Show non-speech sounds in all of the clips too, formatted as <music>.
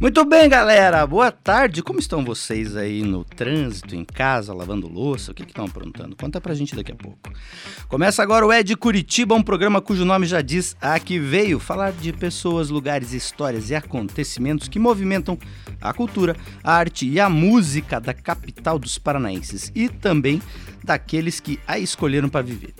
Muito bem, galera. Boa tarde. Como estão vocês aí no trânsito, em casa, lavando louça? O que estão aprontando? Conta pra gente daqui a pouco. Começa agora o Ed Curitiba, um programa cujo nome já diz a que veio falar de pessoas, lugares, histórias e acontecimentos que movimentam a cultura, a arte e a música da capital dos paranaenses e também daqueles que a escolheram para viver.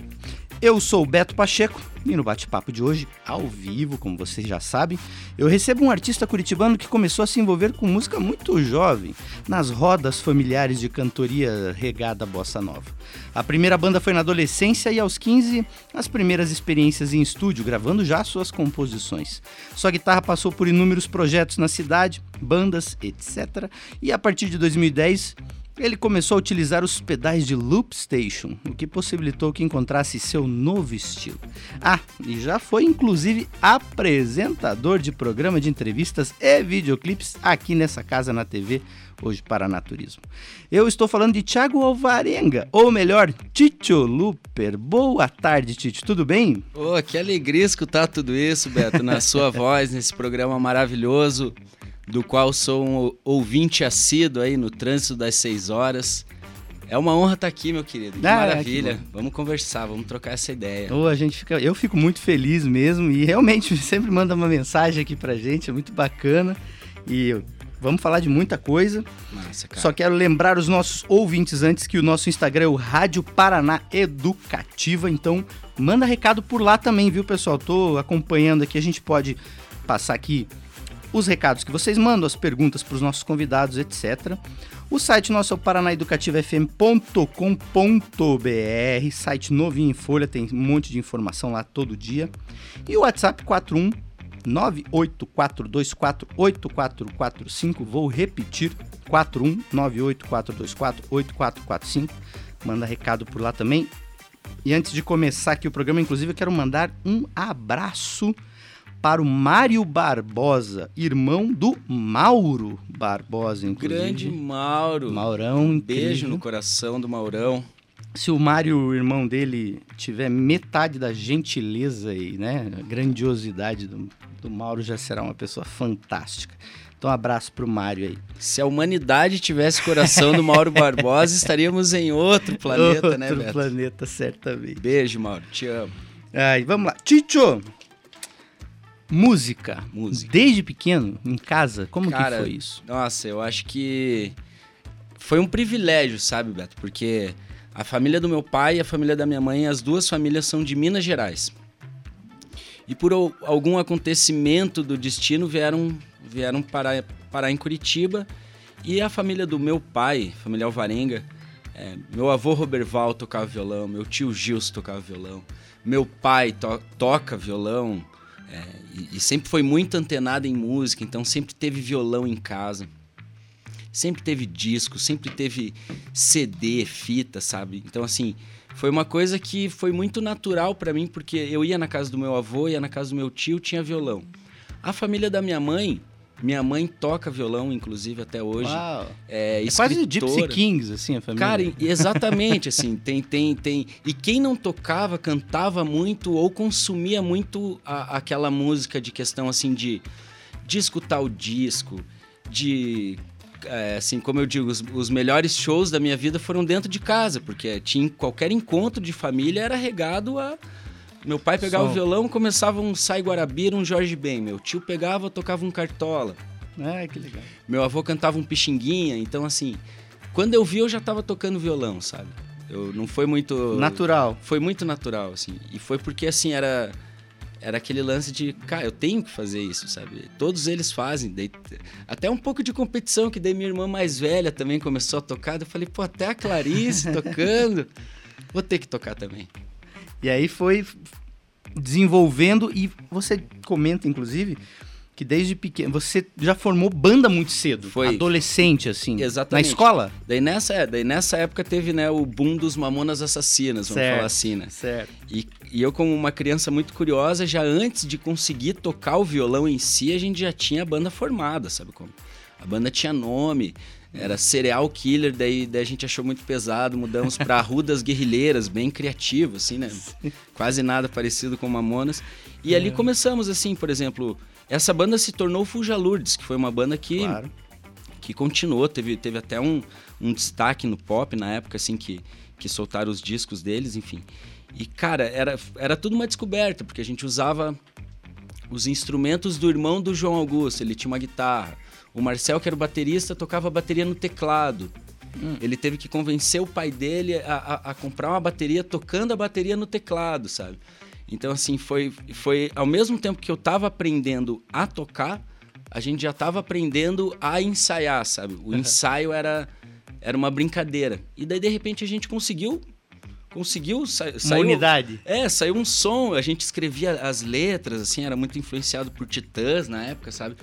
Eu sou o Beto Pacheco e no bate-papo de hoje, ao vivo, como vocês já sabem, eu recebo um artista curitibano que começou a se envolver com música muito jovem, nas rodas familiares de cantoria regada bossa nova. A primeira banda foi na adolescência e aos 15, as primeiras experiências em estúdio, gravando já suas composições. Sua guitarra passou por inúmeros projetos na cidade, bandas, etc. E a partir de 2010, ele começou a utilizar os pedais de Loop Station, o que possibilitou que encontrasse seu novo estilo. Ah, e já foi inclusive apresentador de programa de entrevistas e videoclipes aqui nessa casa na TV, hoje para Naturismo. Eu estou falando de Thiago Alvarenga, ou melhor, Tito Luper. Boa tarde, Tito, tudo bem? Oh, que alegria escutar tudo isso, Beto, na sua <laughs> voz, nesse programa maravilhoso do qual sou um ouvinte assíduo aí no trânsito das 6 horas. É uma honra estar aqui, meu querido. Que ah, maravilha. Que vamos conversar, vamos trocar essa ideia. Oh, a gente fica, eu fico muito feliz mesmo e realmente <laughs> sempre manda uma mensagem aqui pra gente, é muito bacana. E vamos falar de muita coisa. Massa, cara. Só quero lembrar os nossos ouvintes antes que o nosso Instagram é o Rádio Paraná Educativa, então manda recado por lá também, viu, pessoal? Tô acompanhando aqui, a gente pode passar aqui os recados que vocês mandam, as perguntas para os nossos convidados, etc. O site nosso é o paranaeducativafm.com.br, site novinho em folha, tem um monte de informação lá todo dia. E o WhatsApp 41 984248445, vou repetir, 41 984248445. Manda recado por lá também. E antes de começar aqui o programa, inclusive, eu quero mandar um abraço para o Mário Barbosa, irmão do Mauro Barbosa, inclusive. Grande Mauro. Maurão, incrível. Beijo no coração do Maurão. Se o Mário, o irmão dele, tiver metade da gentileza e né, grandiosidade do, do Mauro, já será uma pessoa fantástica. Então, um abraço pro Mário aí. Se a humanidade tivesse coração do Mauro Barbosa, estaríamos em outro planeta, <laughs> outro né, Beto? Outro planeta, certamente. Beijo, Mauro. Te amo. Aí, vamos lá. Ticho, Música. Música. Desde pequeno, em casa, como Cara, que foi isso? Nossa, eu acho que foi um privilégio, sabe, Beto? Porque a família do meu pai e a família da minha mãe, as duas famílias são de Minas Gerais. E por algum acontecimento do destino vieram, vieram parar, parar em Curitiba. E a família do meu pai, família Alvarenga, é, meu avô Roberval tocava violão, meu tio Gilson tocava violão, meu pai to toca violão, é, e, e, sempre foi muito antenada em música, então sempre teve violão em casa. Sempre teve disco, sempre teve CD, fita, sabe? Então, assim, foi uma coisa que foi muito natural para mim, porque eu ia na casa do meu avô, ia na casa do meu tio, tinha violão. A família da minha mãe minha mãe toca violão, inclusive, até hoje. Uau. É, é quase Gypsy Kings, assim, a família. Cara, <laughs> exatamente, assim, tem, tem, tem. E quem não tocava, cantava muito ou consumia muito a, aquela música de questão, assim, de, de escutar o disco, de é, assim, como eu digo, os, os, melhores shows da minha vida foram dentro de casa, porque tinha qualquer encontro de família era regado a meu pai pegava Som. o violão, começava um Sai Guarabira, um Jorge Ben. Meu tio pegava, tocava um Cartola. Ah, que legal. Meu avô cantava um Pixinguinha. Então, assim, quando eu vi, eu já tava tocando violão, sabe? Eu, não foi muito... Natural. Foi muito natural, assim. E foi porque, assim, era... Era aquele lance de, cara, eu tenho que fazer isso, sabe? Todos eles fazem. Daí, até um pouco de competição, que daí minha irmã mais velha também começou a tocar. Eu falei, pô, até a Clarice <laughs> tocando. Vou ter que tocar também. E aí foi desenvolvendo e você comenta, inclusive, que desde pequeno você já formou banda muito cedo, Foi. adolescente assim, Exatamente. na escola. Daí nessa, é, daí nessa época teve né, o boom dos Mamonas Assassinas, vamos Certo. falar assim, né? Certo. E, e eu, como uma criança muito curiosa, já antes de conseguir tocar o violão em si, a gente já tinha a banda formada, sabe como? A banda tinha nome, era Cereal Killer, daí, daí a gente achou muito pesado, mudamos pra <laughs> Arrudas Guerrilheiras, bem criativo, assim, né? Quase nada parecido com Mamonas. E ali começamos, assim, por exemplo, essa banda se tornou Fuja Lourdes, que foi uma banda que Claro. que continuou, teve, teve até um, um destaque no pop na época, assim, que, que soltaram os discos deles, enfim. E, cara, era, era tudo uma descoberta, porque a gente usava os instrumentos do irmão do João Augusto, ele tinha uma guitarra. O Marcel, que era o baterista, tocava bateria no teclado. Ele teve que convencer o pai dele a, a- a comprar uma bateria tocando a bateria no teclado, sabe? Então, assim, foi, foi ao mesmo tempo que eu tava aprendendo a tocar, a gente já tava aprendendo a ensaiar, sabe? O ensaio era, era uma brincadeira. E daí, de repente, a gente conseguiu. Conseguiu. Sa saiu, unidade. é, saiu um som, a gente escrevia as letras, assim, era muito influenciado por Titãs na época, sabe?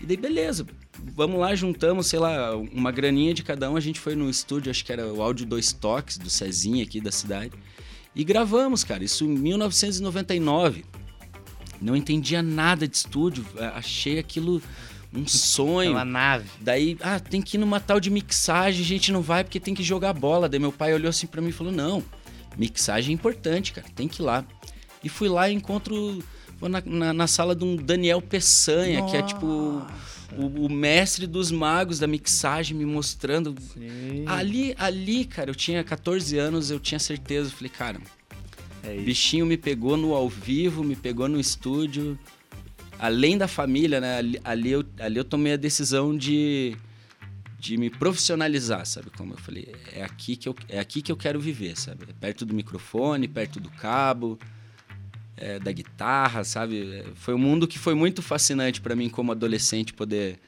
E daí, beleza, vamos lá, juntamos, sei lá, uma graninha de cada um, a gente foi no estúdio, acho que era o Áudio Dois Toques, do Cezinha aqui da cidade, e gravamos, cara, isso em 1999. Não entendia nada de estúdio, achei aquilo um sonho. Uma nave. Daí, ah, tem que ir numa tal de mixagem, a gente não vai porque tem que jogar bola. Daí meu pai olhou assim pra mim e falou: Não, mixagem é importante, cara, tem que ir lá. E fui lá e encontro vou na, na, na sala de um Daniel Peçanha, que é tipo o, o mestre dos magos da mixagem, me mostrando. Ali, ali, cara, eu tinha 14 anos, eu tinha certeza. Eu falei, cara, É bichinho me pegou no ao vivo, me pegou no estúdio. Além da família, né? Ali, ali eu, ali eu tomei a decisão de, de me profissionalizar, sabe? Como eu falei, é aqui que eu, é aqui que eu quero viver, sabe? É perto do microfone, perto do cabo, é, da guitarra, sabe? Foi um mundo que foi muito fascinante para mim como adolescente poder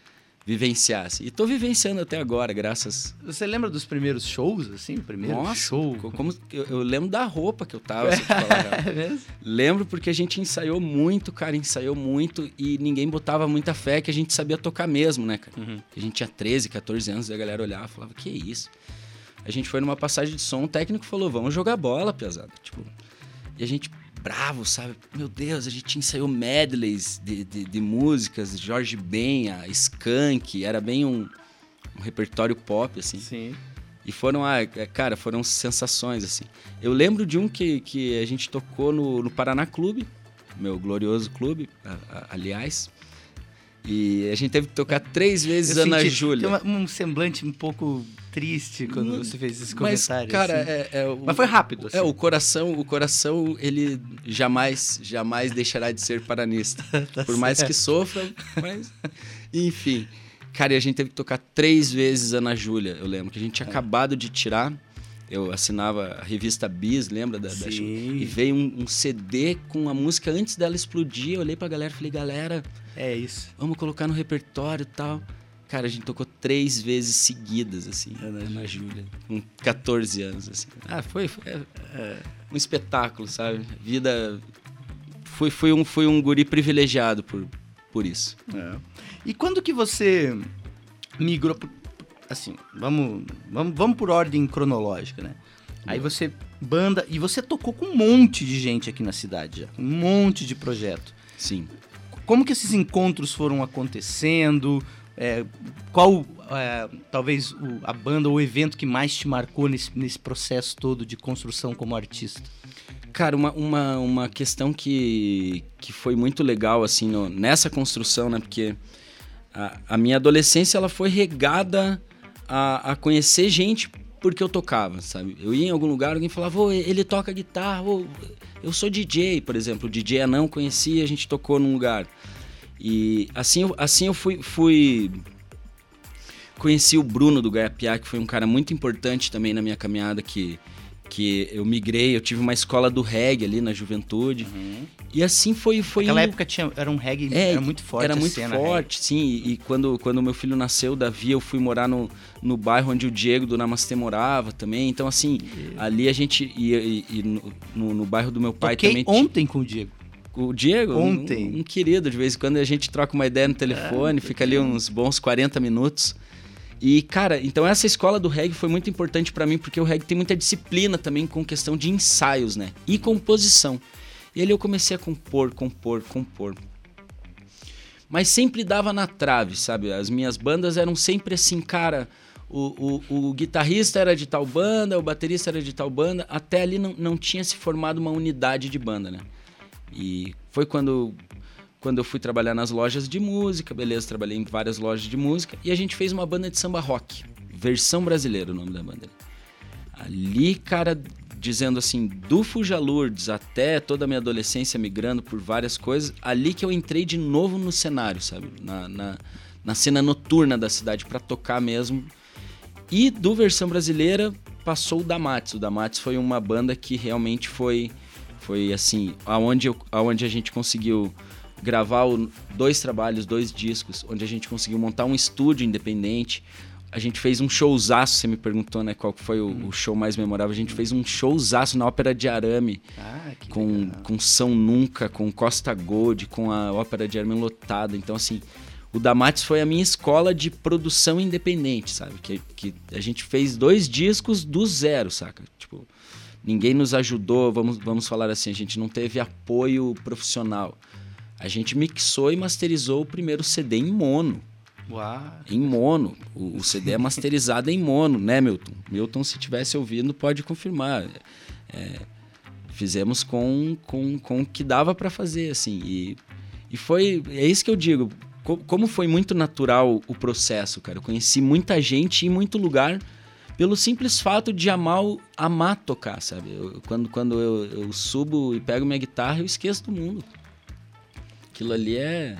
vivenciar. Assim. E tô vivenciando até agora, graças Você lembra dos primeiros shows, assim? O primeiro Nossa, show? co- como eu, eu lembro da roupa que eu tava, se eu te falar a real. É mesmo? Lembro porque a gente ensaiou muito, cara, ensaiou muito e ninguém botava muita fé que a gente sabia tocar mesmo, né, cara? Uhum. A gente tinha 13, 14 anos e a galera olhava e falava, que isso? A gente foi numa passagem de som, o técnico falou, vamos jogar bola, pesado. Tipo, e a gente bravo, sabe? Meu Deus, a gente ensaiou medleys de, de, de músicas, Jorge Ben, a Skank, era bem um, um repertório pop, assim. Sim. E foram, ah, é, cara, foram sensações, assim. Eu lembro de um que, que a gente tocou no, no Paraná Clube, meu glorioso clube, a- a- aliás. E a gente teve que tocar três vezes Eu Ana Júlia. Tem uma- um semblante um pouco triste quando Não- você fez esse Mas, comentário. cara, assim. é, é o- Mas foi rápido, assim. É, o coração, o coração, ele jamais, jamais deixará de ser paranista. <laughs> Tá Por mais que sofra, mas... Enfim. Cara, e a gente teve que tocar três vezes Ana Júlia, eu lembro. Que a gente tinha acabado de tirar. Eu assinava a revista Bis, lembra? Da, da e veio um, um CD com a música antes dela explodir. Eu olhei pra galera e falei, galera, É isso. vamos colocar no repertório e tal. Cara, a gente tocou três vezes seguidas, assim, Ana Ana Júlia, com 14 anos, assim. Ah, foi, foi é, é, um espetáculo, sabe? Vida... Fui, fui, um, fui um guri privilegiado por, por isso. É. E quando que você migrou pro- assim, vamos, vamos, vamos por ordem cronológica, né? Aí você banda e você tocou com um monte de gente aqui na cidade já, um monte de projeto. Sim. Como que esses encontros foram acontecendo? É, qual é, talvez o- a banda ou o evento que mais te marcou nesse, nesse processo todo de construção como artista? Cara, uma, uma, uma questão que, que foi muito legal, assim, no- nessa construção, né? Porque a, a minha adolescência, ela foi regada a, a conhecer gente porque eu tocava, sabe? Eu ia em algum lugar, alguém falava, ô, ele toca guitarra, ô, eu sou DJ, por exemplo. O DJ Anão conhecia, a gente tocou num lugar. E assim, eu- assim eu fui, fui... Conheci o Bruno do Gaiapiá, que foi um cara muito importante também na minha caminhada, que, que eu migrei, eu tive uma escola do reggae ali na juventude. E assim foi... foi Naquela indo- época tinha, era um reggae, É, era muito forte era muito cena forte, sim. E, e quando, quando meu filho nasceu, Davi, eu fui morar no, no bairro onde o Diego do Namastê morava também. Então, assim, ali a gente ia e, e no, no, no bairro do meu pai Toquei também. ontem com o Diego. O Diego, Ontem. Um, um, querido, de vez em quando a gente troca uma ideia no telefone, é, fica ali uns bons 40 minutos. E, cara, então essa escola do reggae foi muito importante para mim, porque o reggae tem muita disciplina também com questão de ensaios, né? E composição. E ali eu comecei a compor, compor, compor. Mas sempre dava na trave, sabe? As minhas bandas eram sempre assim, cara. O, o, o, guitarrista era de tal banda, o baterista era de tal banda, até ali não, não tinha se formado uma unidade de banda, né? E foi quando quando eu fui trabalhar nas lojas de música, beleza, trabalhei em várias lojas de música e a gente fez uma banda de samba rock, versão brasileira, o nome da banda. Ali, cara, dizendo assim, do Fuja Lourdes até toda a minha adolescência migrando por várias coisas, ali que eu entrei de novo no cenário, sabe? Na, na, na cena noturna da cidade para tocar mesmo. E do versão brasileira passou o Damates. O Damates foi uma banda que realmente foi, foi assim, aonde, eu, aonde a gente conseguiu gravar o, dois trabalhos, dois discos, onde a gente conseguiu montar um estúdio independente. A gente fez um showzaço, você me perguntou, né, qual foi o, hum. o show mais memorável. A gente fez um showzaço na Ópera de Arame, ah, com, com São Nunca, com Costa Gold, com a Ópera de Arame lotada. Então, assim, o Damates foi a minha escola de produção independente, sabe? Que, que a gente fez dois discos do zero, saca? Tipo, ninguém nos ajudou, vamos, vamos falar assim, a gente não teve apoio profissional. A gente mixou e masterizou o primeiro CD em mono. Uau. Em mono. O, o CD é masterizado em mono, né, Milton? Milton, se tivesse ouvindo, pode confirmar. É, fizemos com, com, com o que dava para fazer, assim. E, e foi. É isso que eu digo. Como foi muito natural o processo, cara. Eu conheci muita gente em muito lugar pelo simples fato de amar, amar tocar, sabe? Eu, quando quando eu, eu subo e pego minha guitarra, eu esqueço do mundo. Aquilo ali é.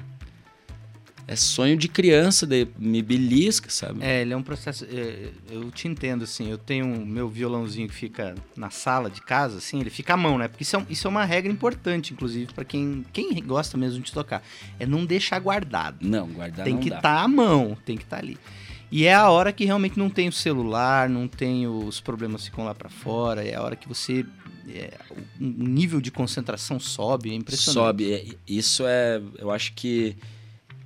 É sonho de criança, de, me belisca, sabe? É, ele é um processo. É, eu te entendo, assim. Eu tenho um, meu violãozinho que fica na sala de casa, assim, ele fica à mão, né? Porque isso é, isso é uma regra importante, inclusive, para quem, quem gosta mesmo de tocar. É não deixar guardado. Não, guardar Tem não que estar tá à mão, tem que estar tá ali. E é a hora que realmente não tem o celular, não tem os problemas ficam lá para fora, é a hora que você é, o nível de concentração sobe, é impressionante. Sobe, é, isso é, eu acho que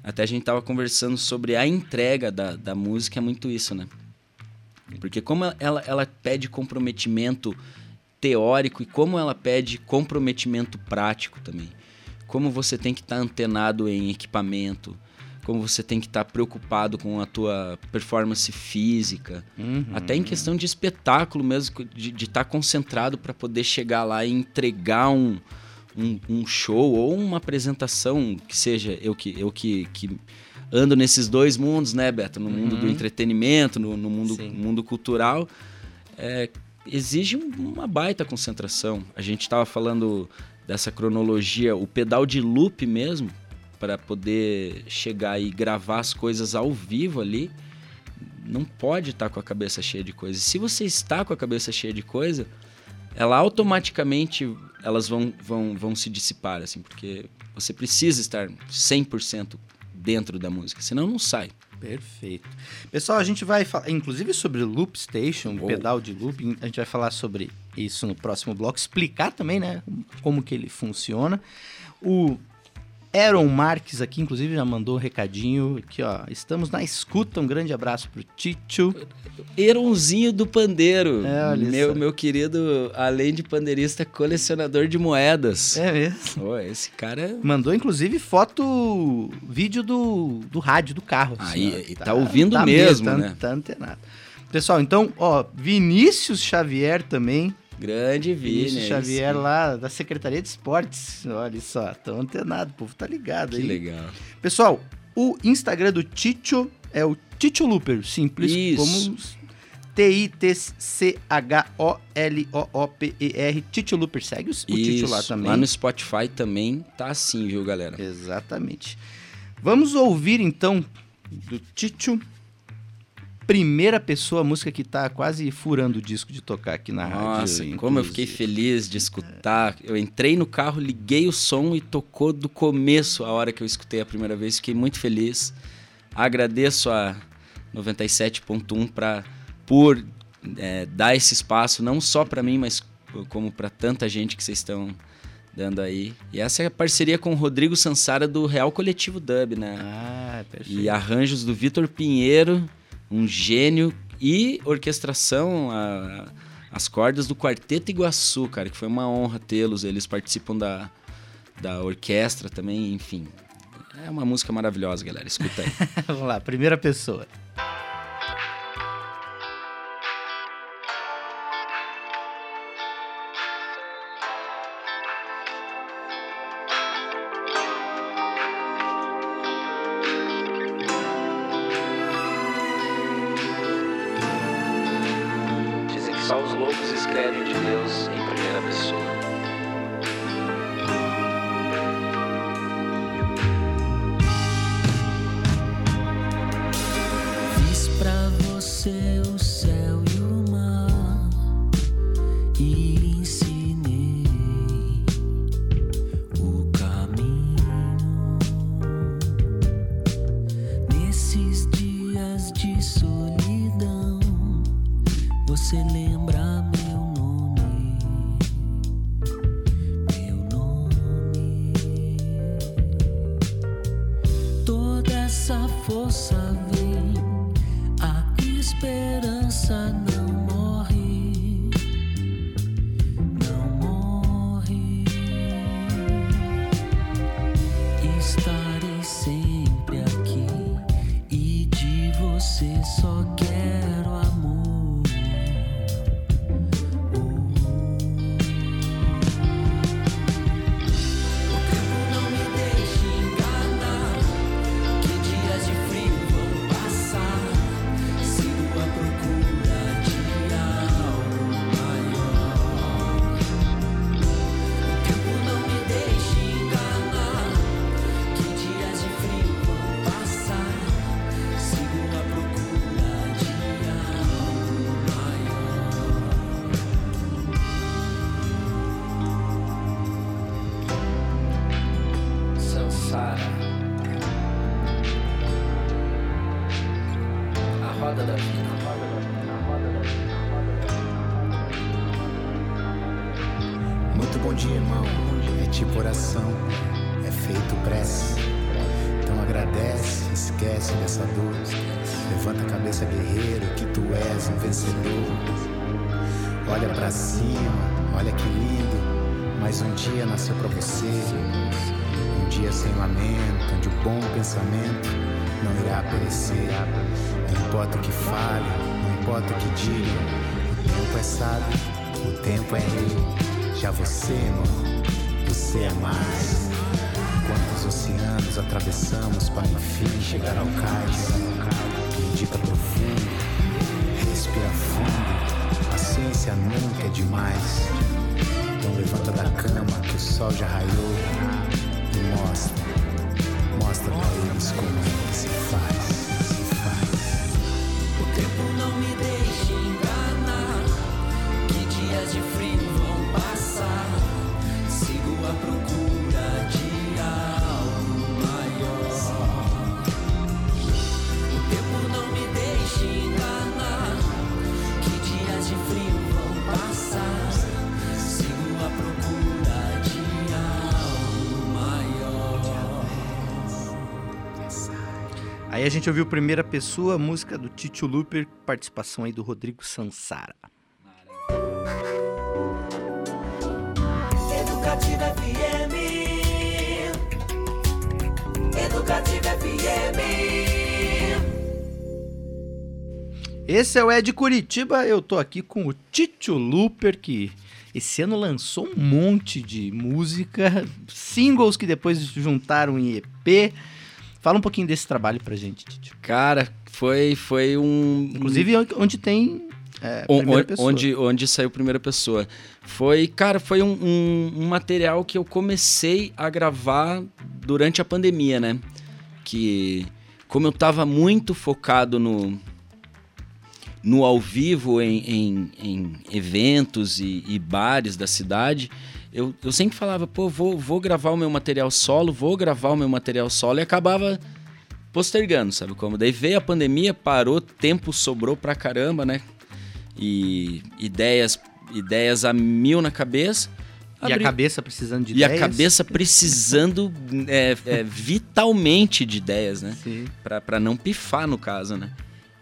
até a gente tava conversando sobre a entrega da, da música, é muito isso, né? Porque como ela, ela pede comprometimento teórico e como ela pede comprometimento prático também. Como você tem que estar tá antenado em equipamento, como você tem que estar tá preocupado com a tua performance física, uhum. até em questão de espetáculo mesmo, de estar tá concentrado para poder chegar lá e entregar um, um, um, show ou uma apresentação que seja eu que eu que, que ando nesses dois mundos, né, Beto, no uhum. mundo do entretenimento, no, no mundo, mundo cultural, é, exige uma baita concentração. A gente estava falando dessa cronologia, o pedal de loop mesmo para poder chegar e gravar as coisas ao vivo ali, não pode estar tá com a cabeça cheia de coisa. Se você está com a cabeça cheia de coisa, ela automaticamente elas vão, vão, vão se dissipar, assim, porque você precisa estar 100% dentro da música, senão não sai. Perfeito. Pessoal, a gente vai falar, inclusive sobre Loop Station, oh. pedal de loop, a gente vai falar sobre isso no próximo bloco, explicar também, né, como que ele funciona. O Aaron Marques aqui, inclusive, já mandou um recadinho aqui, ó. Estamos na escuta. Um grande abraço pro Ticho. Aaronzinho do pandeiro. É, olha meu, isso. meu querido, além de pandeirista, colecionador de moedas. É mesmo? Oh, esse cara. Mandou, inclusive, foto, vídeo do, do rádio do carro. Aí, assim, tá, tá, ouvindo tá mesmo, tá, né? Tá antenado. Pessoal, então, ó, Vinícius Xavier também Grande Vini. Vinícius Xavier lá da Secretaria de Esportes. Olha só, tão antenado, o povo tá ligado que aí. Que legal. Pessoal, o Instagram do Ticho é o Ticho Looper, simples Isso. como T-I-T-C-H-O-L-O-O-P-E-R. Ticho Looper. Segue o, o Ticho lá também. Lá no Spotify também tá assim, viu, galera? Exatamente. Vamos ouvir então do Ticho primeira pessoa, a música que tá quase furando o disco de tocar aqui na Nossa, rádio. Nossa, como eu fiquei feliz de escutar. Eu entrei no carro, liguei o som e tocou do começo a hora que eu escutei a primeira vez. Fiquei muito feliz. Agradeço a 97.1 para por é, dar esse espaço, não só para mim, mas como para tanta gente que vocês estão dando aí. E essa é a parceria com o Rodrigo Sansara do Real Coletivo Dub, né? Ah, perfeito. E arranjos do Vitor Pinheiro, um gênio, e orquestração, a- as cordas do Quarteto Iguaçu, cara, que foi uma honra tê-los. Eles participam da, da orquestra também, enfim. É uma música maravilhosa, galera. Escuta aí. <laughs> Vamos lá, primeira pessoa. Atravessamos para enfim chegar ao cais? Medita profundo, respira fundo. Paciência nunca é demais. Então levanta da cama que o sol já raiou e mostra, mostra pra eles como é que se faz, Aí a gente ouviu primeira pessoa, música do Tito Luper, participação aí do Rodrigo Sansara. Educativa FM. Educativa FM. Esse é o Ed Curitiba, eu tô aqui com o Tito Luper, que esse ano lançou um monte de música, singles que depois juntaram em EP. Fala um pouquinho desse trabalho pra gente, Tito. Cara, foi, foi um. Inclusive onde tem é, On- primeira on- pessoa. onde, onde saiu primeira pessoa. Foi, cara, foi um, um- um material que eu comecei a gravar durante a pandemia, né? Que como eu tava muito focado no, no ao vivo em, em- em eventos e, e bares da cidade, eu, eu sempre falava, pô, vou, vou gravar o meu material solo, vou gravar o meu material solo e acabava postergando, sabe como? Daí veio a pandemia, parou, tempo sobrou pra caramba, né? E ideias, ideias a mil na cabeça. E a cabeça precisando de E a ideias? cabeça precisando é, é, vitalmente de ideias, né? Sim. Pra, pra não pifar, no caso, né?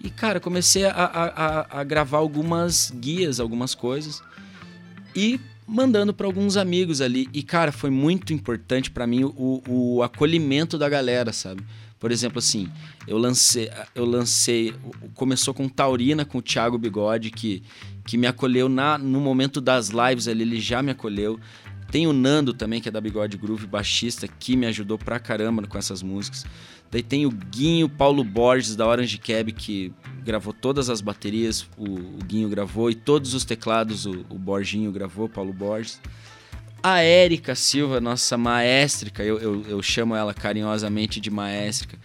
E, cara, comecei a, a, a- a gravar algumas guias, algumas coisas. E mandando pra alguns amigos ali. E, cara, foi muito importante pra mim o, o acolhimento da galera, sabe? Por exemplo, assim, eu lancei. Eu lancei. Começou com Taurina, com o Thiago Bigode, que, que me acolheu na, no momento das lives ali, ele já me acolheu. Tem o Nando também, que é da Bigode Groove, baixista, que me ajudou pra caramba com essas músicas. Daí tem o Guinho Paulo Borges, da Orange Cab, que gravou todas as baterias, o, o Guinho gravou, e todos os teclados o, o Borginho gravou, Paulo Borges. A Érica Silva, nossa maestrica, eu, eu, eu chamo ela carinhosamente de maestrica,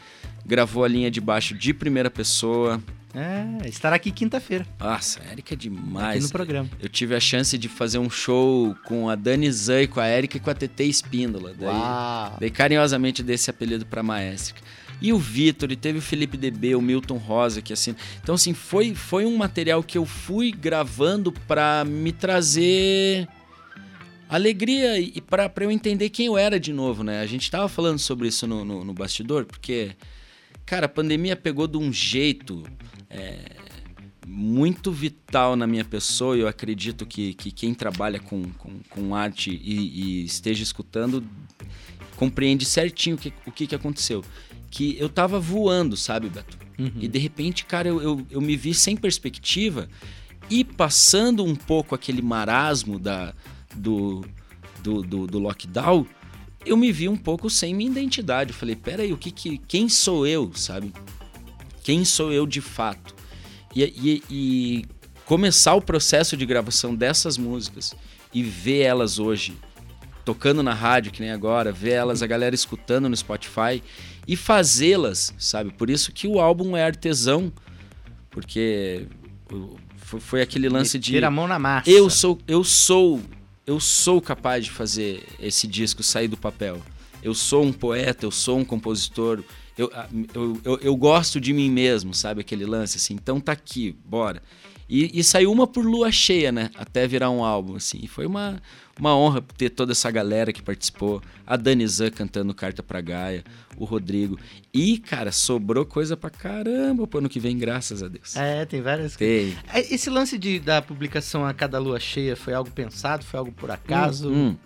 gravou a linha de baixo de primeira pessoa. É, estará aqui quinta-feira, Nossa, a Érica é aqui demais. no programa. Eu tive a chance de fazer um show com a Dani Zay, com a Érica e com a TT Espíndola. Daí, Uau! Dei carinhosamente desse apelido pra Maestra. E o Vitor, e teve o Felipe DB, o Milton Rosa, que assim. Então, assim, foi, foi um material que eu fui gravando pra me trazer alegria e pra eu entender quem eu era de novo, né? A gente tava falando sobre isso no, no, no bastidor, porque, cara, a pandemia pegou de um jeito é, muito vital na minha pessoa eu acredito que, que quem trabalha com, com, com arte e, e esteja escutando compreende certinho o que, o que aconteceu. Que eu tava voando, sabe, Beto? E de repente, cara, eu, eu, eu me vi sem perspectiva e passando um pouco aquele marasmo da, do, do, do, do lockdown, eu me vi um pouco sem minha identidade. Eu falei, peraí, o que que, quem sou eu, sabe? Quem sou eu de fato? E, e, e começar o processo de gravação dessas músicas e ver elas hoje tocando na rádio, que nem agora, ver elas, a galera escutando no Spotify e fazê-las, sabe? Por isso que o álbum é artesão, porque foi, aquele lance de Meter a mão na massa. eu sou, eu sou, eu sou capaz de fazer esse disco sair do papel. Eu sou um poeta, eu sou um compositor. Eu, eu, eu, eu gosto de mim mesmo, sabe? Aquele lance assim. Então tá aqui, bora. E, e saiu uma por lua cheia, né? Até virar um álbum, assim. E foi uma, uma honra ter toda essa galera que participou. A Dani Zan cantando Carta pra Gaia, o Rodrigo. E, cara, sobrou coisa pra caramba pro ano que vem, graças a Deus. É, tem várias Tem. É, Esse lance de, da publicação a cada lua cheia foi algo pensado? Foi algo por acaso? Hum, hum.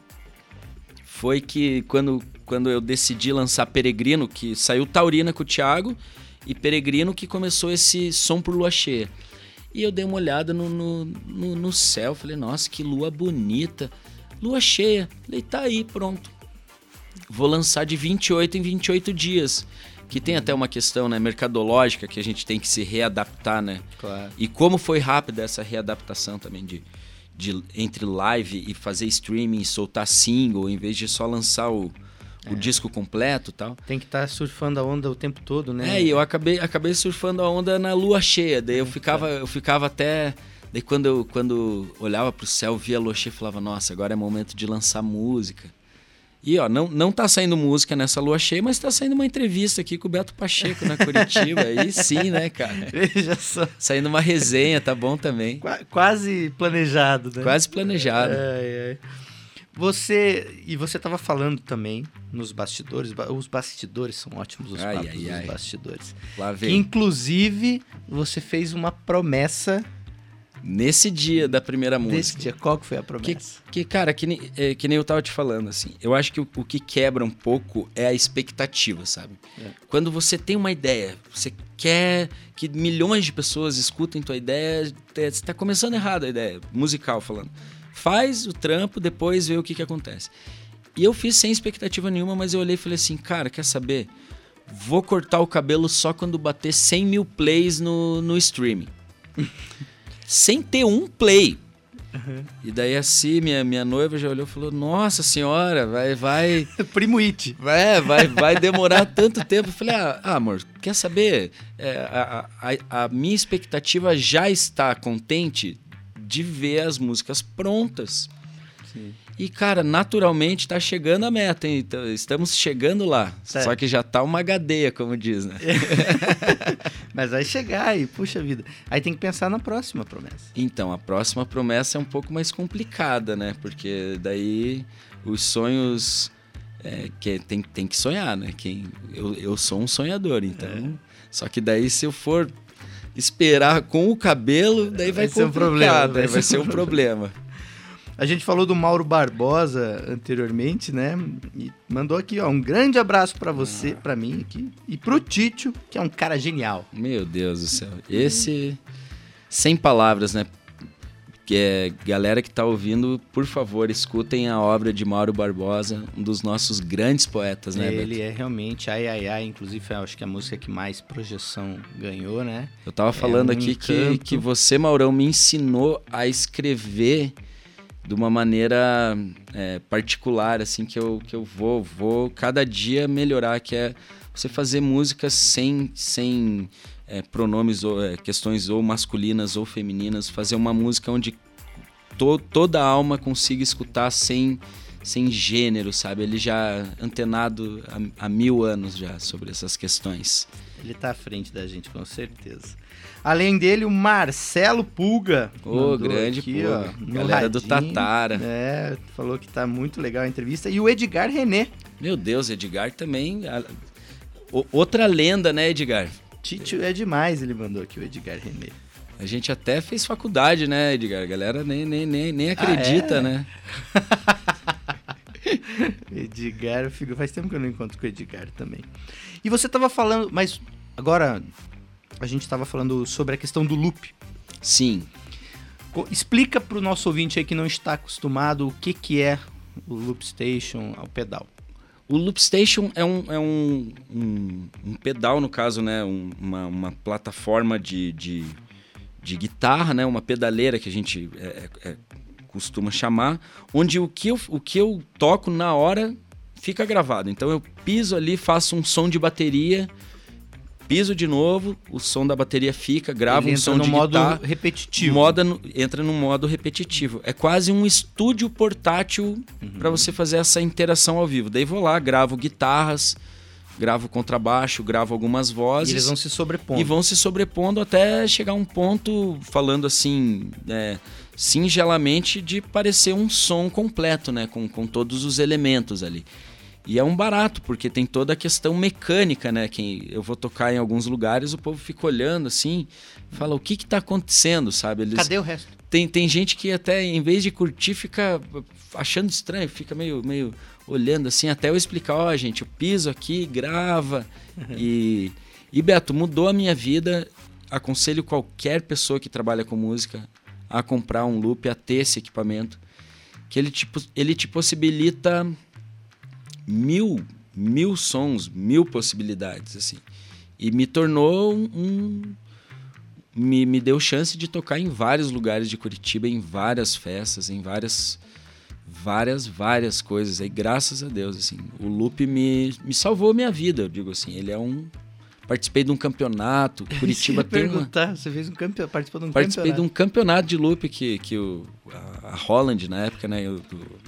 Foi que quando, quando eu decidi lançar Peregrino, que saiu Taurina com o Thiago, e Peregrino que começou esse som por lua cheia. E eu dei uma olhada no, no, no, no céu, falei, nossa, que lua bonita. Lua cheia. Falei, tá aí, pronto. Vou lançar de 28 em 28 dias. Que tem até uma questão né, mercadológica que a gente tem que se readaptar, né? Claro. E como foi rápida essa readaptação também de, de entre live e fazer streaming, soltar single, em vez de só lançar o, o disco completo e tal. Tem que estar surfando a onda o tempo todo, né? É, e eu acabei, acabei surfando a onda na lua cheia. Daí eu ficava, eu ficava até. Daí quando eu quando olhava pro céu, via a lua cheia, eu falava, nossa, agora é momento de lançar música. E ó, não, não tá saindo música nessa lua cheia, mas tá saindo uma entrevista aqui com o Beto Pacheco na Curitiba. Aí sim, né, cara? Veja só. Saindo uma resenha, tá bom também. Qua- quase planejado, né? Quase planejado. Ai, ai. Você. E você tava falando também nos bastidores. ba- Os bastidores são ótimos, os Ai, papos ai, ai. bastidores. Lá Que, vem. inclusive, você fez uma promessa Nesse dia da primeira música. dia. Qual que foi a Que, promessa? que, cara, que, nem- é, que nem eu tava te falando, assim. Eu acho que o, o que quebra um pouco é a expectativa, sabe? É. Quando você tem uma ideia, você quer que milhões de pessoas escutem tua ideia, é, você tá começando errado a ideia, musical falando. Faz o trampo, depois vê o que que acontece. E eu fiz sem expectativa nenhuma, mas eu olhei e falei assim, cara, quer saber? Vou cortar o cabelo só quando bater 100 mil plays no, no streaming. <laughs> sem ter um play. E daí assim, minha, minha noiva já olhou e falou: Nossa senhora, vai, vai, <laughs> Primo It. vai, vai, vai demorar tanto tempo. Eu falei, ah, ah, amor, quer saber? É, a, a, a minha expectativa já está contente de ver as músicas prontas. Sim. E, cara, naturalmente tá chegando a meta, hein? Então, estamos chegando lá. Só que já tá uma gadeia, como diz, né? <laughs> Mas vai chegar e, puxa vida. Aí tem que pensar na próxima promessa. Então, a próxima promessa é um pouco mais complicada, né? Porque daí os sonhos. É, que tem, tem que sonhar, né? Quem, eu, eu sou um sonhador, então. É. Só que daí, se eu for esperar com o cabelo, daí vai, Vai ser um problema, daí vai ser um problema. A gente falou do Mauro Barbosa anteriormente, né? E mandou aqui, ó, um grande abraço pra você, pra mim aqui, e pro Títio, que é um cara genial. Meu Deus do céu. Esse. Sem palavras, né? Que é, galera que tá ouvindo, por favor, escutem a obra de Mauro Barbosa, um dos nossos grandes poetas, né, Ele Beto? é realmente ai ai ai, inclusive acho que é a música que mais projeção ganhou, né? Eu tava falando um aqui que, que você, Maurão, me ensinou a escrever de uma maneira é, particular, assim, que eu, que eu vou, vou cada dia melhorar, que é você fazer músicas sem, sem é, pronomes ou é, questões ou masculinas ou femininas, fazer uma música onde to, toda a alma consiga escutar sem, sem gênero, sabe? Ele já antenado há, há mil anos já sobre essas questões. Ele tá à frente da gente, com certeza. Além dele, o Marcelo Pulga. Ô, mandou grande aqui, Pulga. ó, Galera do radinho. Tatara. É, falou que tá muito legal a entrevista. E o Edgar René. Meu Deus, Edgar também. a- o- outra lenda, né, Edgar? Títio é demais, ele mandou aqui, o Edgar René. A gente até fez faculdade, né, Edgar? A galera nem, nem, nem, nem acredita, é? né? <laughs> Edgar, faz tempo que eu não encontro com o Edgar também. E você tava falando, mas agora a gente tava falando sobre a questão do loop. Sim. Explica pro nosso ouvinte aí que não está acostumado o que que é o loop station ao pedal. O Loop Station é um, é um, um, um pedal, no caso, né? um- uma, uma plataforma de, de, de guitarra, né? Uma pedaleira que a gente é, é- é- costuma chamar, onde o que, eu, o que eu toco na hora fica gravado. Então eu piso ali, faço um som de bateria, piso de novo, o som da bateria fica, gravo Ele um entra som no de modo guitarra. repetitivo. Moda no- entra no modo repetitivo. É quase um estúdio portátil para você fazer essa interação ao vivo. Daí vou lá, gravo guitarras, gravo contrabaixo, gravo algumas E vozes eles vão se sobrepondo. e vão se sobrepondo até chegar a um ponto, falando assim, é, singelamente, de parecer um som completo, né? Com, com todos os elementos ali. E é um barato, porque tem toda a questão mecânica, né? Quem eu vou tocar em alguns lugares, o povo fica olhando assim, fala o que que tá acontecendo, sabe? Eles, Cadê o resto? tem, tem gente que até, em vez de curtir, fica achando estranho, fica meio, meio olhando assim, até eu explicar, ó, gente, eu piso aqui, grava. E, e Beto, mudou a minha vida. Aconselho qualquer pessoa que trabalha com música a comprar um loop, a ter esse equipamento. Que ele te, pos- ele te possibilita mil, mil sons, mil possibilidades, assim. E me tornou um- me, me deu chance de tocar em vários lugares de Curitiba, em várias festas, em várias várias várias coisas aí, graças a Deus, assim. O loop me, me salvou minha vida, eu digo assim. Ele é um participei de um campeonato, <laughs> Curitiba eu tem uma perguntar, você fez um campe... participou de um Participei de campeonato. um campeonato de loop que, que o, a, Holland, na época, né, do-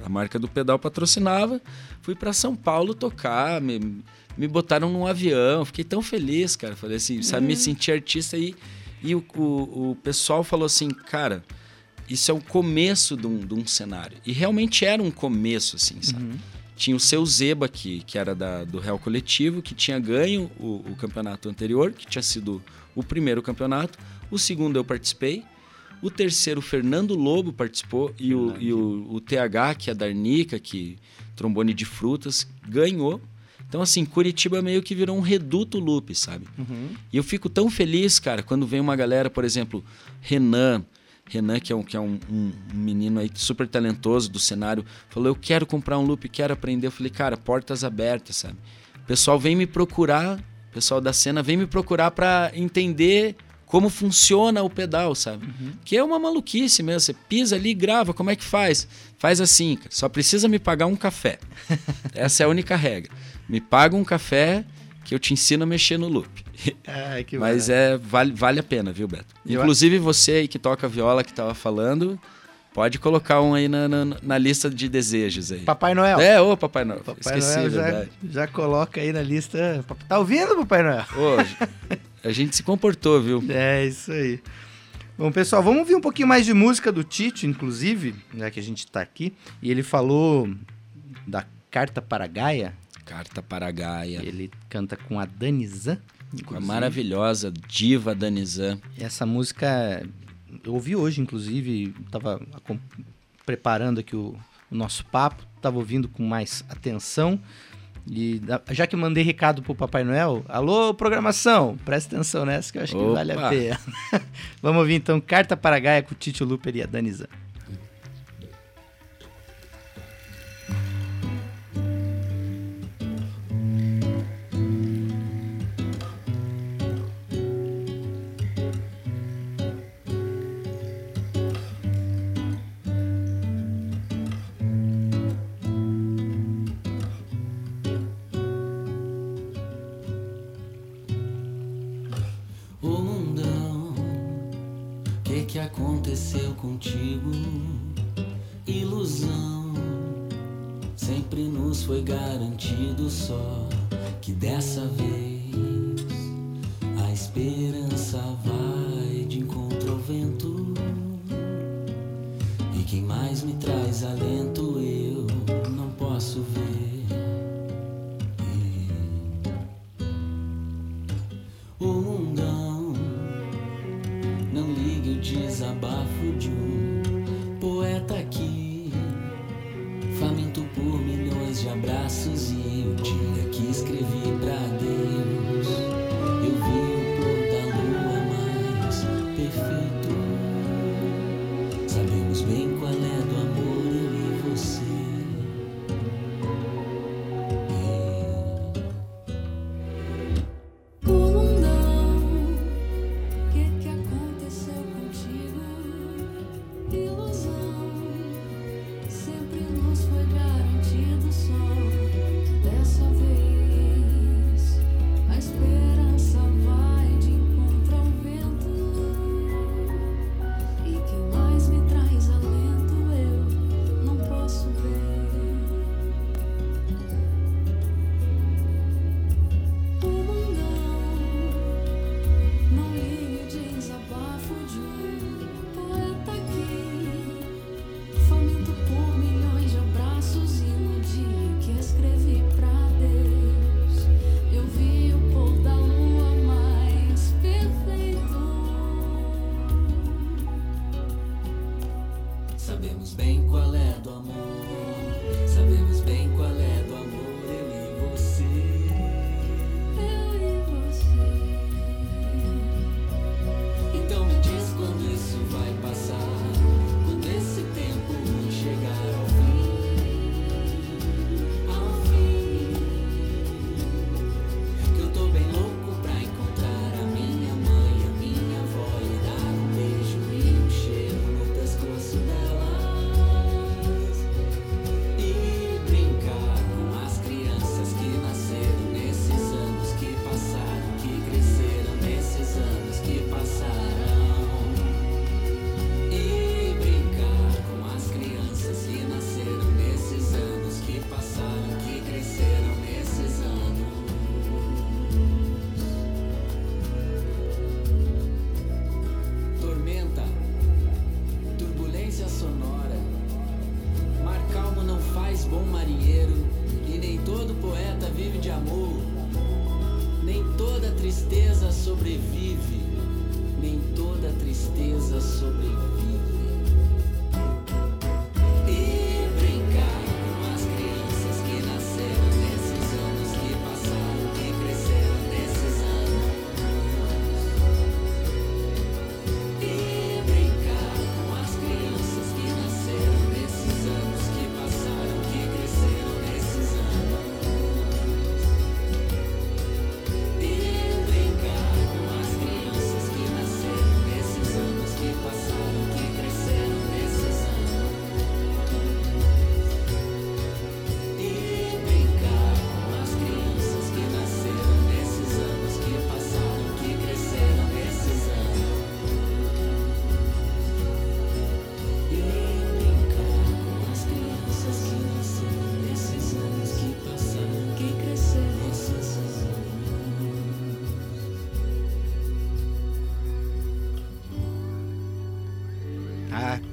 a marca do pedal patrocinava. Fui para São Paulo tocar, me, me botaram num avião, fiquei tão feliz, cara. Falei assim, sabe, me senti artista aí. E o, o, o pessoal falou assim, cara, isso é o começo de um, de um cenário. E realmente era um começo, assim, sabe? Tinha o seu Zeba, que, que era da, do Real Coletivo, que tinha ganho o, o campeonato anterior, que tinha sido o primeiro campeonato. O segundo eu participei. O terceiro, o Fernando Lobo participou. E, o, e o, o TH, que é da Arnica, que trombone de frutas, ganhou. Então, assim, Curitiba meio que virou um reduto loop, sabe? E eu fico tão feliz, cara, quando vem uma galera, por exemplo, Renan. Renan, que é um, que é um, um- menino aí super talentoso do cenário, falou: Eu quero comprar um loop, quero aprender. Eu falei, cara, portas abertas, sabe? O pessoal vem me procurar, o pessoal da cena vem me procurar pra entender como funciona o pedal, sabe? Que é uma maluquice mesmo. Você pisa ali, grava, como é que faz? Faz assim. Só precisa me pagar um café. <laughs> Essa é a única regra. Me paga um café que eu te ensino a mexer no loop. <laughs> Ai, Mas barato. é vale, vale a pena, viu, Beto? Inclusive você aí que toca viola que tava falando, Pode colocar um aí na, na, na lista de desejos aí. Papai Noel. É, ô Papai Noel. Papai Esqueci, Noel já, verdade. já coloca aí na lista. Tá ouvindo, Papai Noel? Ô, a gente se comportou, viu? É, isso aí. Bom, pessoal, vamos ouvir um pouquinho mais de música do Tito, inclusive, já que a gente tá aqui. E ele falou da Carta para Gaia. Carta para Gaia. Ele canta com a Danizan. Com a maravilhosa diva Danizan. Essa música eu ouvi hoje, inclusive, tava acom- preparando aqui o, o nosso papo, tava ouvindo com mais atenção. E já que eu mandei recado pro Papai Noel, alô, programação, presta atenção nessa que eu acho que Opa. vale a pena. <laughs> Vamos ouvir então Carta para Gaia com o Tito Luper e a Danizan. Só que dessa vez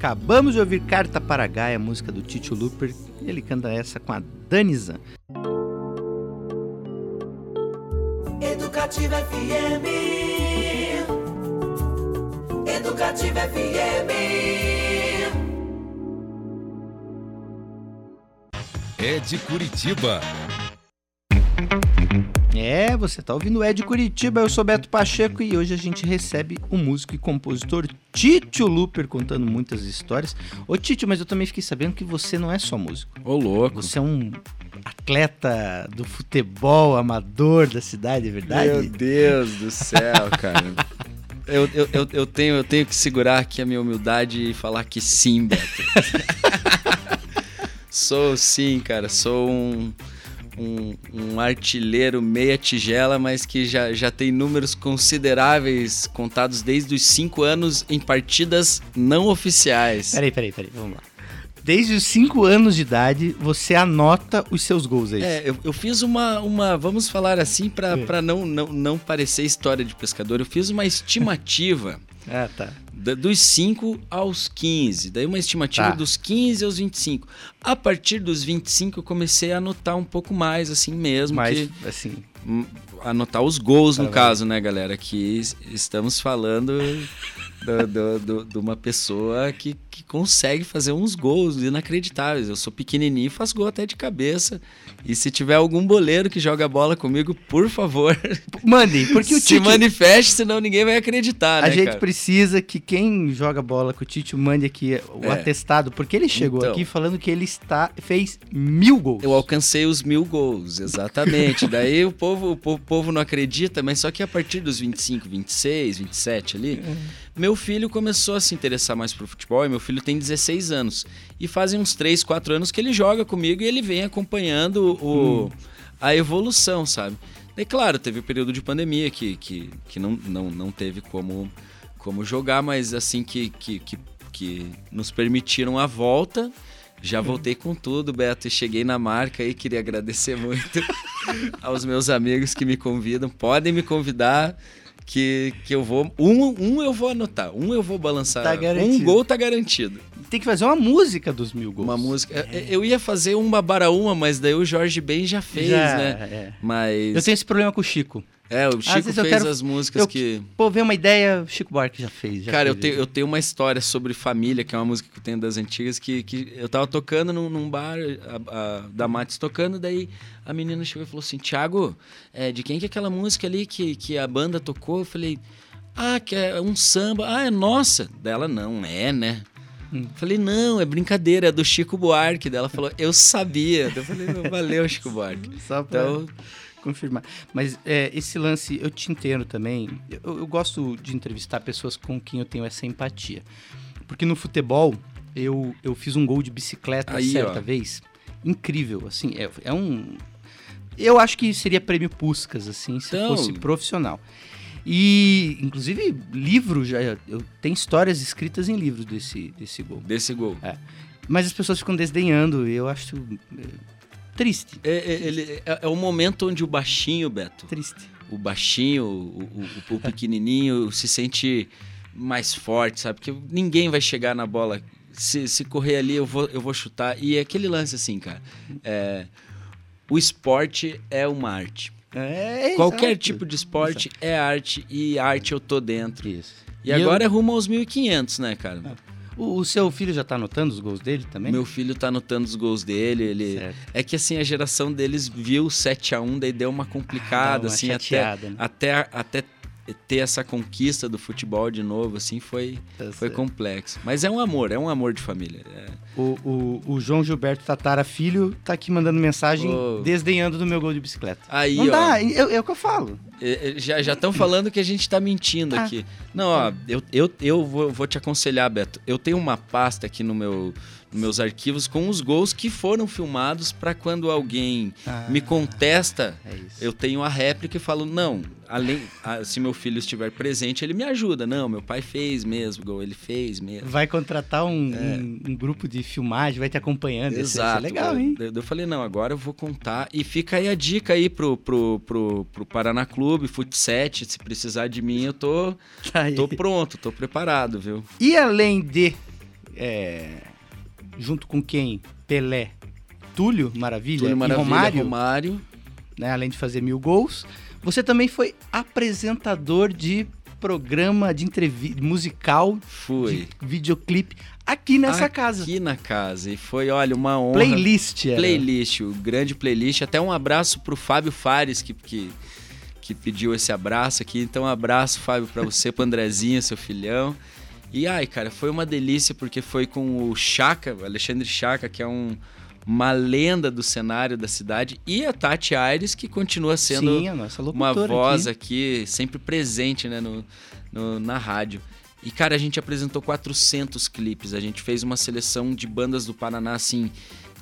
Acabamos de ouvir Carta para Gaia, música do Tito Luper. Ele canta essa com a Danizan. Educativa FM. Educativa FM. É de Curitiba. É, você tá ouvindo o Ed Curitiba, eu sou Beto Pacheco e hoje a gente recebe o músico e compositor Tito Luper contando muitas histórias. Ô Tito, mas eu também fiquei sabendo que você não é só músico. Ô, louco. Você é um atleta do futebol amador da cidade, é verdade? Meu Deus do céu, <laughs> cara. Eu, eu, eu, eu tenho, eu tenho que segurar aqui a minha humildade e falar que sim, Beto. <laughs> sou sim, cara. Sou um, um, um artilheiro meia tigela, mas que já, já tem números consideráveis contados desde os 5 anos em partidas não oficiais. Peraí, peraí, peraí, vamos lá. Desde os 5 anos de idade, você anota os seus gols aí. É, eu, eu fiz uma, uma, vamos falar assim, pra, É. não, não, não parecer história de pescador, eu fiz uma estimativa Ah, tá. da- dos 5 aos 15. Daí uma estimativa Tá. dos 15 aos 25. A partir dos 25 eu comecei a anotar um pouco mais, assim mesmo. Mas, que- assim, anotar os gols, no Tá bom. caso, né, galera? Que es- estamos falando do- do- do- de uma pessoa que, que consegue fazer uns gols inacreditáveis. Eu sou pequenininho e faço gol até de cabeça. E se tiver algum boleiro que joga bola comigo, por favor, mandem, porque o <laughs> se Tito... manifeste, senão ninguém vai acreditar, A né, gente cara? precisa que quem joga bola com o Tito mande aqui o É. atestado, porque ele chegou Então. aqui falando que ele está, fez mil gols. Eu alcancei os mil gols, exatamente. <laughs> Daí o povo, o po- o povo não acredita, mas só que a partir dos 25, 26, 27 ali, meu filho começou a se interessar mais pro futebol e meu filho tem 16 anos. E fazem uns 3, 4 anos que ele joga comigo e ele vem acompanhando o, a evolução, sabe? Daí, claro, teve o período de pandemia que, que, que não, não, não teve como, como jogar, mas assim que, que, que, que nos permitiram a volta. Já voltei com tudo, Beto, e cheguei na marca e queria agradecer muito <laughs> aos meus amigos que me convidam. Podem me convidar que, que eu vou. Um, um eu vou anotar, um eu vou balançar. Tá um gol tá garantido. Tem que fazer uma música dos mil gols. Uma música. eu- Eu ia fazer uma baraúma, mas daí o Jorge Ben já fez, Já, né? é. Mas. Eu tenho esse problema com o Chico. É, o Chico fez quero- as músicas eu- que. Pô, veio uma ideia, o Chico Buarque já fez. já Cara, eu tenho, eu tenho uma história sobre família, que é uma música que eu tenho das antigas, que, que eu tava tocando num, num bar, a, a, da Matis tocando, daí a menina chegou e falou assim, Thiago, é, de quem que é aquela música ali que, que a banda tocou? Eu falei, ah, que é um samba. Ah, é nossa. Dela, não, é, né? Hum. Falei, não, é brincadeira, é do Chico Buarque. Daí ela falou, eu sabia. Eu falei, valeu, Chico Buarque. Só pra Então, confirmar. Mas é, esse lance, eu te entendo também. Eu, eu gosto de entrevistar pessoas com quem eu tenho essa empatia. Porque no futebol, eu, eu fiz um gol de bicicleta Aí, certa ó. vez. Incrível, assim, é, é um... Eu acho que seria prêmio Puscas, assim, se Então. fosse profissional. E, inclusive, livro já... Eu tenho histórias escritas em livros desse, desse gol. desse gol. Mas as pessoas ficam desdenhando e eu acho é, triste. É, é, ele- é- é o momento onde o baixinho, Beto, Triste. o baixinho, o, o- o pequenininho <laughs> se sente mais forte, sabe? Porque ninguém vai chegar na bola. Se, se correr ali, eu vou, eu vou chutar. E é aquele lance assim, cara. é, o esporte é uma arte. É, Qualquer exato. tipo de esporte é arte e arte eu tô dentro. Isso. E, E agora eu- é rumo aos 1.500, né, cara? O, o seu filho já tá anotando os gols dele também? Meu filho tá anotando os gols dele, ele... Certo. É que assim, a geração deles viu o 7 a 1 daí deu uma complicada, Dá uma assim, até, chateada, né? até, até ter essa conquista do futebol de novo, assim, foi, Tá foi complexo. Mas é um amor, é um amor de família. é. O, o, o João Gilberto Tatara Filho tá aqui mandando mensagem Ô. desdenhando do meu gol de bicicleta. Aí, Não ó, dá, é, é o que eu falo. É, é, já estão falando que a gente tá mentindo Ah. aqui. Não, ó, eu, eu, eu vou, vou te aconselhar, Beto. Eu tenho uma pasta aqui no meu, nos meus arquivos com os gols que foram filmados para quando alguém Ah, me contesta, É eu tenho a réplica e falo, não, além, ah, se meu filho estiver presente, ele me ajuda. Não, meu pai fez mesmo, gol, ele fez mesmo. Vai contratar um, um, um grupo de filmagem, vai te acompanhando. Isso- isso É. Exato. é legal, hein? Eu, eu falei, não, agora eu vou contar. E fica aí a dica aí pro, pro, pro, pro Paraná Clube, Futset, se precisar de mim, eu tô, <laughs> Tá tô pronto, tô preparado, viu? E além de é, junto com quem? Pelé, Túlio Maravilha, Túlio Maravilha, Romário, Romário. né, além de fazer mil gols. Você também foi apresentador de programa de entrevista musical, Fui. de videoclipe aqui nessa casa. Aqui na casa. E foi, olha, uma honra. Playlist, era. Playlist, o grande playlist. Até um abraço pro Fábio Fares, que, que, que pediu esse abraço aqui. Então, um abraço, Fábio, pra você, pro Andrezinho, seu filhão. E ai, cara, foi uma delícia porque foi com o Chaka, o Alexandre Chaka, que é um, uma lenda do cenário da cidade, e a Tati Aires, que continua sendo Sim, uma voz aqui. aqui, sempre presente né, no, no- na rádio. E, cara, a gente apresentou 400 clipes. A gente fez uma seleção de bandas do Paraná, assim,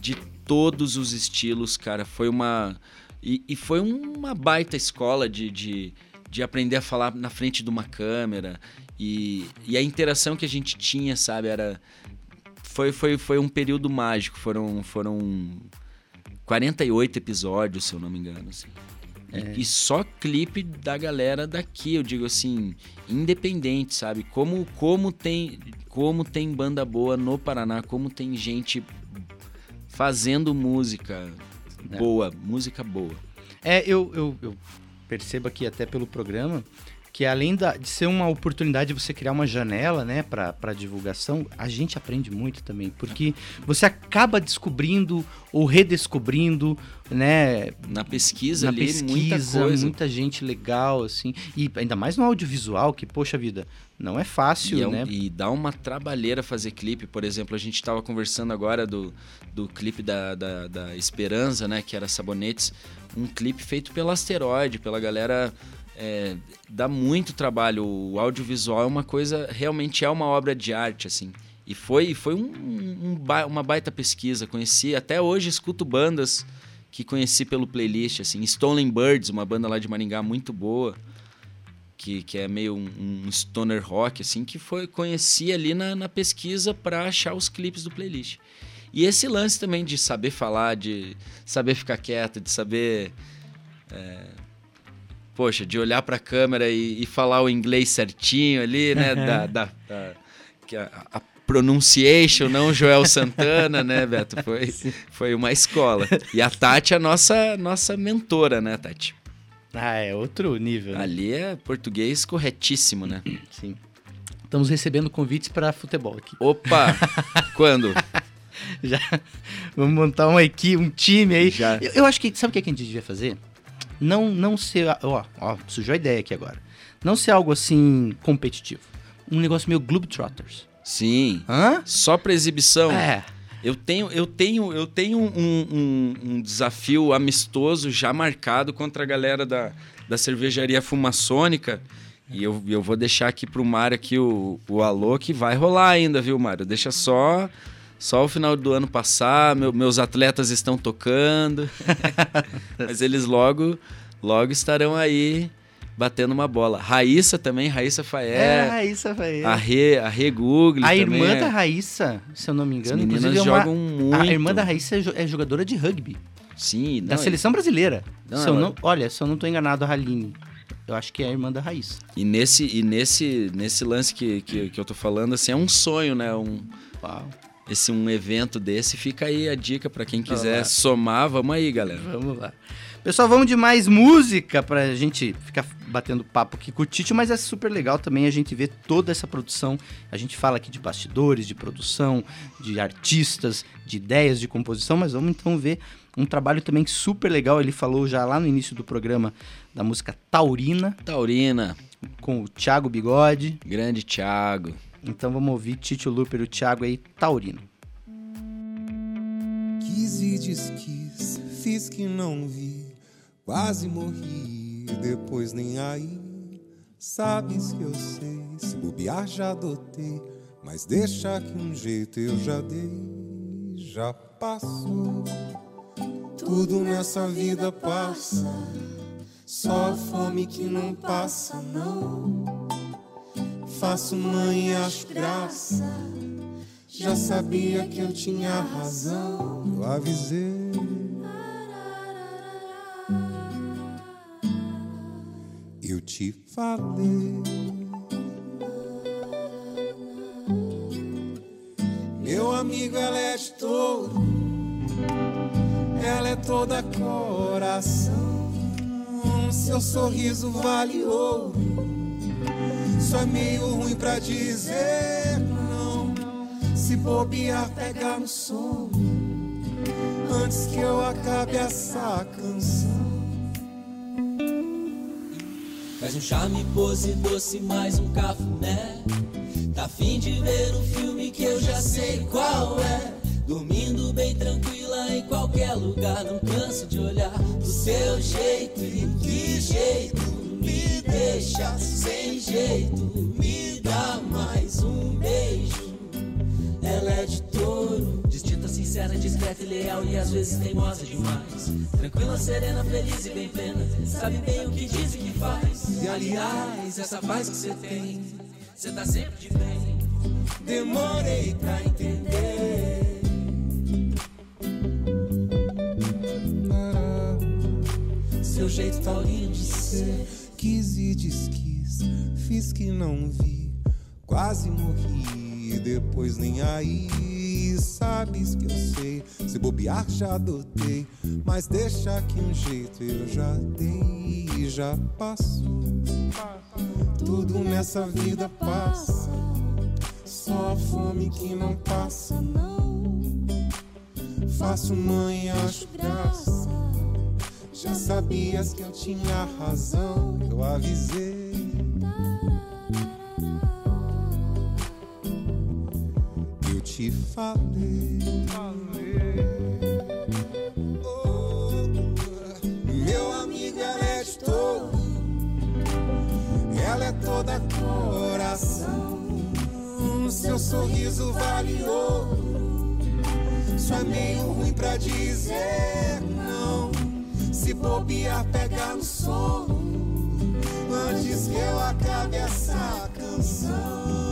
de todos os estilos, cara. Foi uma. E, e foi uma baita escola de, de, de aprender a falar na frente de uma câmera. E, e a interação que a gente tinha, sabe, era. Foi, foi, foi um período mágico. Foram, foram 48 episódios, se eu não me engano. Assim. E, e só clipe da galera daqui, eu digo assim, independente, sabe? Como, como, tem, como tem banda boa no Paraná, como tem gente fazendo música É. boa, música boa. É, eu, eu, eu percebo aqui até pelo programa que além da- de ser uma oportunidade de você criar uma janela, né, para divulgação, a gente aprende muito também, porque você acaba descobrindo ou redescobrindo, né, Na pesquisa na ali, pesquisa, muita coisa. muita gente legal, assim, e ainda mais no audiovisual, que, poxa vida, não é fácil, E, é um- né? e dá uma trabalheira fazer clipe. Por exemplo, a gente tava conversando agora do, do clipe da, da, da Esperança, né? Que era Sabonetes. Um clipe feito pela Asteroide, pela galera. É, dá muito trabalho. O audiovisual é uma coisa, realmente é uma obra de arte, assim. E foi, foi um, um uma baita pesquisa. Conheci, até hoje escuto bandas que conheci pelo playlist, assim. Stolen Birds, uma banda lá de Maringá muito boa que, que é meio um, um stoner rock, assim, que foi conheci ali na, na pesquisa para achar os clipes do playlist. E esse lance também de saber falar, de saber ficar quieto, de saber. é, poxa, de olhar para a câmera e, e falar o inglês certinho ali, né? da, da, da- que a, a pronunciation, não Joel Santana, né, Beto? Foi, <laughs> foi uma escola. E a Tati é a nossa, nossa mentora, né, Tati? Ah, é outro nível, né? Ali é português corretíssimo, né? Sim. Estamos recebendo convites para futebol aqui. Opa! <laughs> Quando? Já vamos montar uma equipe, um time aí. Já. Eu, eu acho que sabe o que, é que a gente devia fazer? Não, não ser, ó, ó, surgiu a ideia aqui agora. Não ser algo assim competitivo. Um negócio meio Globetrotters. Sim. Hã? Só pra exibição. É. Eu tenho, eu tenho, eu tenho um, um- um desafio amistoso já marcado contra a galera da, da cervejaria Fumaçônica. E eu, eu vou deixar aqui pro Mário aqui o, o alô que vai rolar ainda, viu, Mário? Deixa só só o final do ano passar, meu- meus atletas estão tocando. <laughs> Mas eles logo logo estarão aí batendo uma bola. Raíssa também, Raíssa É, Faé, a Raíssa vai. a Rê, a Rê Google A irmã é- da Raíssa, se eu não me As engano, meninas inclusive é uma- jogam muito. A irmã da Raíssa é é jogadora de rugby. Sim, da não, seleção brasileira. Não, Se ela- não, olha, se eu não tô enganado, a Haline. Eu acho que é a irmã da Raíssa. E nesse, e nesse, nesse lance que, que, que eu tô falando, assim, é um sonho, né? Um, Uau. Esse, um evento desse. Fica aí a dica pra quem quiser lá. somar. Vamos aí, galera. Vamos lá. Pessoal, vamos de mais música pra gente ficar batendo papo aqui com o Tite, mas é super legal também a gente ver toda essa produção. A gente fala aqui de bastidores, de produção, de artistas, de ideias de composição, mas vamos então ver um trabalho também super legal. Ele falou já lá no início do programa da música Taurina, Taurina, com o Thiago Bigode. grande Thiago. Então vamos ouvir Tite, o Luper o Thiago aí, Taurina. Quis e desquis, fiz que não vi, quase morri, depois nem aí. Sabes que eu sei, se bobear já adotei, mas deixa que um jeito eu já dei, já passou. Tudo nessa vida passa, só a fome que não passa, não. Faço mãe e acho graça. Já sabia que eu tinha razão. Eu avisei. Eu te falei. amigo, ela é de touro. Ela é toda coração. Seu sorriso vale ouro. Só é meio ruim pra dizer não. Se bobear, pegar no sono. Antes que eu acabe essa canção. Faz um charme, pose doce, mais um cafuné. Tá fim de ver um filme que eu já sei qual é. Dormindo bem tranquila em qualquer lugar. Não canso de olhar do seu jeito. E que jeito deixa sem jeito. Me dá mais um beijo. Ela é de touro, distinta, sincera, discreta e leal e às vezes teimosa demais. Tranquila, serena, feliz e bem plena, sabe bem o que diz e que faz. E aliás, essa paz que você tem, você tá sempre de bem. Demorei pra entender. Seu jeito taurinho de ser. Quis e desquis, fiz que não vi. Quase morri, depois nem aí. Sabes que eu sei, se bobear já adotei. Mas deixa que um jeito eu já dei e já passou. Tudo nessa vida passa. Só a fome que não passa, não. Faço mãe, acho graça. Já sabias que eu tinha razão, eu avisei. Eu te falei. Meu amigo, ela é de touro. Ela é toda coração. Seu sorriso vale ouro. Só é meio ruim pra dizer. Se bobear, pegar no sono. Antes que eu acabe essa canção.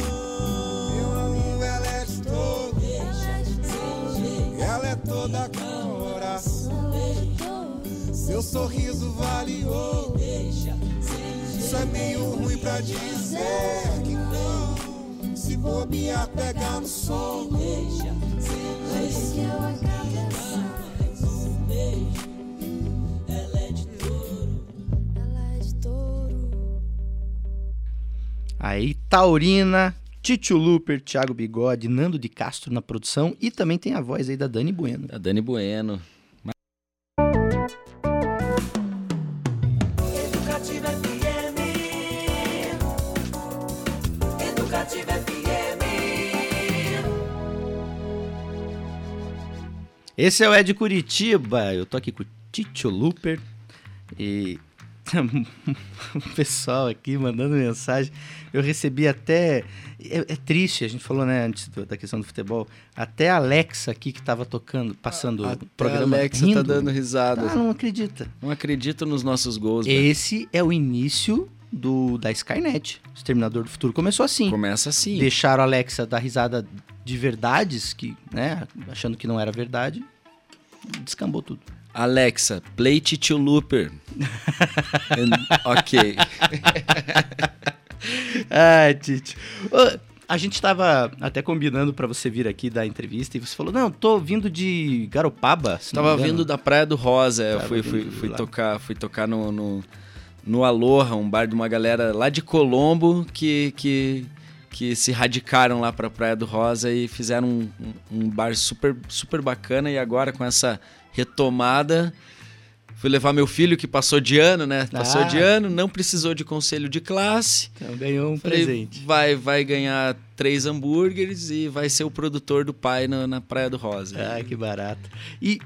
Meu amigo, ela é de todo. Ela é toda coração. Seu sorriso vale ouro. Só é meio ruim pra dizer que não. Se bobear, pegar no sono. Antes que eu acabe Aí, Taurina, Titio Luper, Thiago Bigode, Nando de Castro na produção e também tem a voz aí da Dani Bueno. A Dani Bueno. Educativa FM. Educativa FM. Esse é o Ed Curitiba. Eu tô aqui com o Titio Luper e <laughs> o pessoal aqui mandando mensagem. Eu recebi até. É, é triste, a gente falou, né, antes da questão do futebol. Até a Alexa aqui que tava tocando, passando Até o programa. a Alexa rindo. tá dando risada. Ah, não acredita. Não acredito nos nossos gols. Esse é o início do da Skynet. Exterminador do Futuro começou assim. Começa assim. Deixaram a Alexa dar risada de verdades, que, né, achando que não era verdade. Descambou tudo. Alexa, play Titio Looper. <laughs> Ok. <laughs> Ai, Tite. Ô, A gente tava até combinando pra você vir aqui dar entrevista e você falou: Não, tô vindo de Garopaba. se não me Tava engano." vindo da Praia do Rosa. Eu Tava fui, fui, fui tocar, fui tocar no, no, no Aloha, um bar de uma galera lá de Colombo que, que, que se radicaram lá pra Praia do Rosa e fizeram um, um- um bar super, super bacana. E agora com essa retomada. Fui levar meu filho que passou de ano, né? Passou Ah. de ano, não precisou de conselho de classe. Então ganhou um Falei, presente. Vai, vai ganhar três hambúrgueres e vai ser o produtor do pai na, na Praia do Rosa. Ai, que barato. E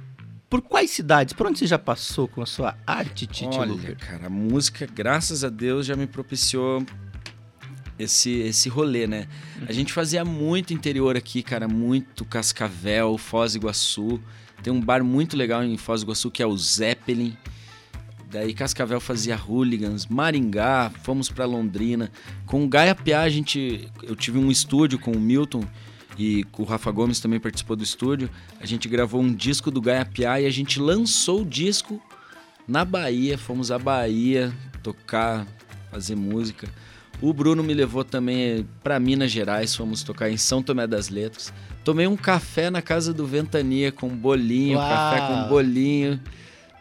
por quais cidades? Por onde você já passou com a sua arte, Tite Olha, Luper? cara, a música, graças a Deus, já me propiciou esse, esse rolê, né? A gente fazia muito interior aqui, cara, muito Cascavel, Foz do Iguaçu. Tem um bar muito legal em Foz do Iguaçu que é o Zeppelin. Daí Cascavel fazia hooligans, Maringá, fomos pra Londrina. Com o Gaia Piá, a gente, eu tive um estúdio com o Milton e com o Rafa Gomes também participou do estúdio. A gente gravou um disco do Gaia Piá e a gente lançou o disco na Bahia. Fomos à Bahia tocar, fazer música. O Bruno me levou também para Minas Gerais, fomos tocar em São Tomé das Letras. Tomei um café na casa do Ventania com bolinho, Uau! café com bolinho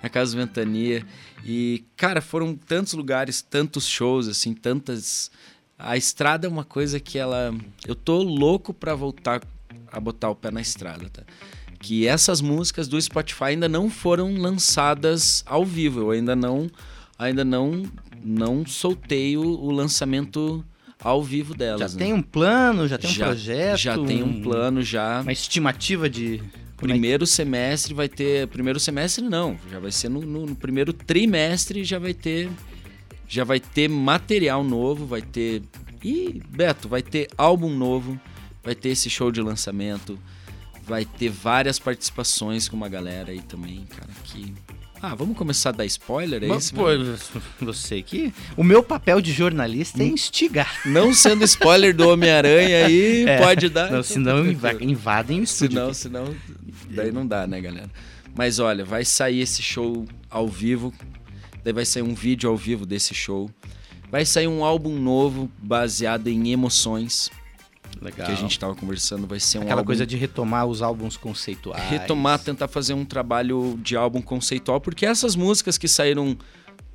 na casa do Ventania. E, cara, foram tantos lugares, tantos shows, assim, tantas. A estrada é uma coisa que ela. Eu tô louco pra voltar a botar o pé na estrada, tá? Que essas músicas do Spotify ainda não foram lançadas ao vivo. Eu ainda não. Ainda não. Não soltei o, o lançamento ao vivo Já delas. né? tem um plano, já tem um Já- projeto? Já tem um plano, já. Uma estimativa de. como é que- Primeiro semestre vai ter. Primeiro semestre não, já vai ser no, no- no primeiro trimestre já vai ter. Já vai ter material novo, vai ter. Ih, Beto, vai ter álbum novo, vai ter esse show de lançamento, vai ter várias participações com uma galera aí também, cara. Que. Ah, vamos começar a dar spoiler, é Mas, isso? pô, <laughs> você que. O meu papel de jornalista é Hum. instigar. Não sendo spoiler do Homem-Aranha aí, <laughs> É, pode dar. Não, então senão tá invadem o estúdio. Senão, senão, daí não dá, né, galera? Mas olha, vai sair esse show ao vivo, daí vai sair um vídeo ao vivo desse show. Vai sair um álbum novo baseado em emoções, Legal. que a gente tava conversando, vai ser um Aquela álbum coisa de retomar os álbuns conceituais. retomar, tentar fazer um trabalho de álbum conceitual, porque essas músicas que saíram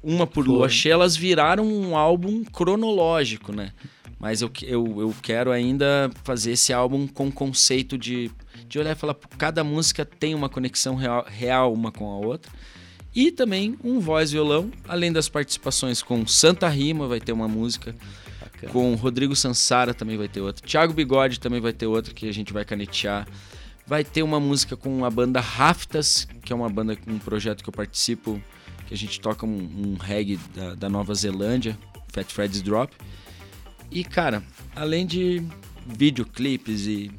uma por lua Foram. cheia, elas viraram um álbum cronológico, né? Mas eu, eu, eu quero ainda fazer esse álbum com conceito de, de olhar e falar, "Pô, cada música tem uma conexão real, real uma com a outra. E também um voz violão, além das participações com Santa Rima, vai ter uma música. Bacana. Com Rodrigo Sansara também vai ter outra. Thiago Bigode também vai ter outra que a gente vai canetear. Vai ter uma música com a banda Raftas, que é uma banda, um projeto que eu participo, que a gente toca um, um reggae da, da Nova Zelândia, Fat Fred's Drop. E, cara, além de videoclipes e.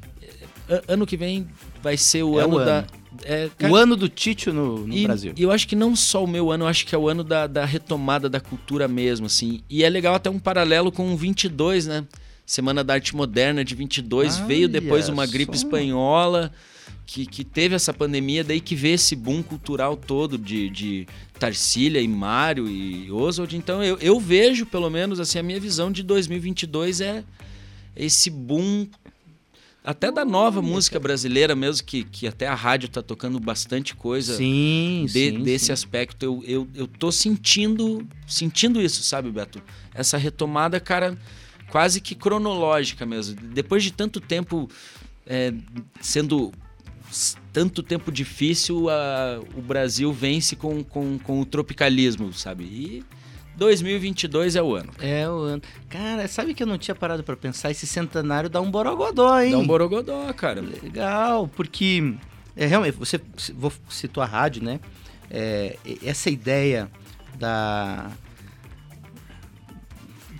a- Ano que vem vai ser o É ano, ano. da. É, cara, O ano do Títio no, no e, Brasil. e eu acho que não só o meu ano, eu acho que é o ano da, da retomada da cultura mesmo, assim. E é legal até um paralelo com o 22, né? Semana da Arte Moderna de 22. Olha veio depois uma gripe só. espanhola que, que teve essa pandemia, daí que vê esse boom cultural todo de, de Tarsília e Mário e Oswald. Então eu, eu vejo, pelo menos, assim, a minha visão de 2022 é esse boom até da nova música brasileira mesmo, que, que até a rádio tá tocando bastante coisa Sim, de- sim. desse sim. aspecto. Eu, eu, eu tô sentindo, sentindo isso, sabe, Beto? Essa retomada, cara, quase que cronológica mesmo. Depois de tanto tempo é, sendo tanto tempo difícil, a- o Brasil vence com, com, com o tropicalismo, sabe? E 2022 é o ano. É o ano. Cara, sabe que eu não tinha parado pra pensar? Esse centenário dá um borogodó, hein? Dá um borogodó, cara. Legal, porque é, realmente, você vou citar a rádio, né? É, essa ideia da.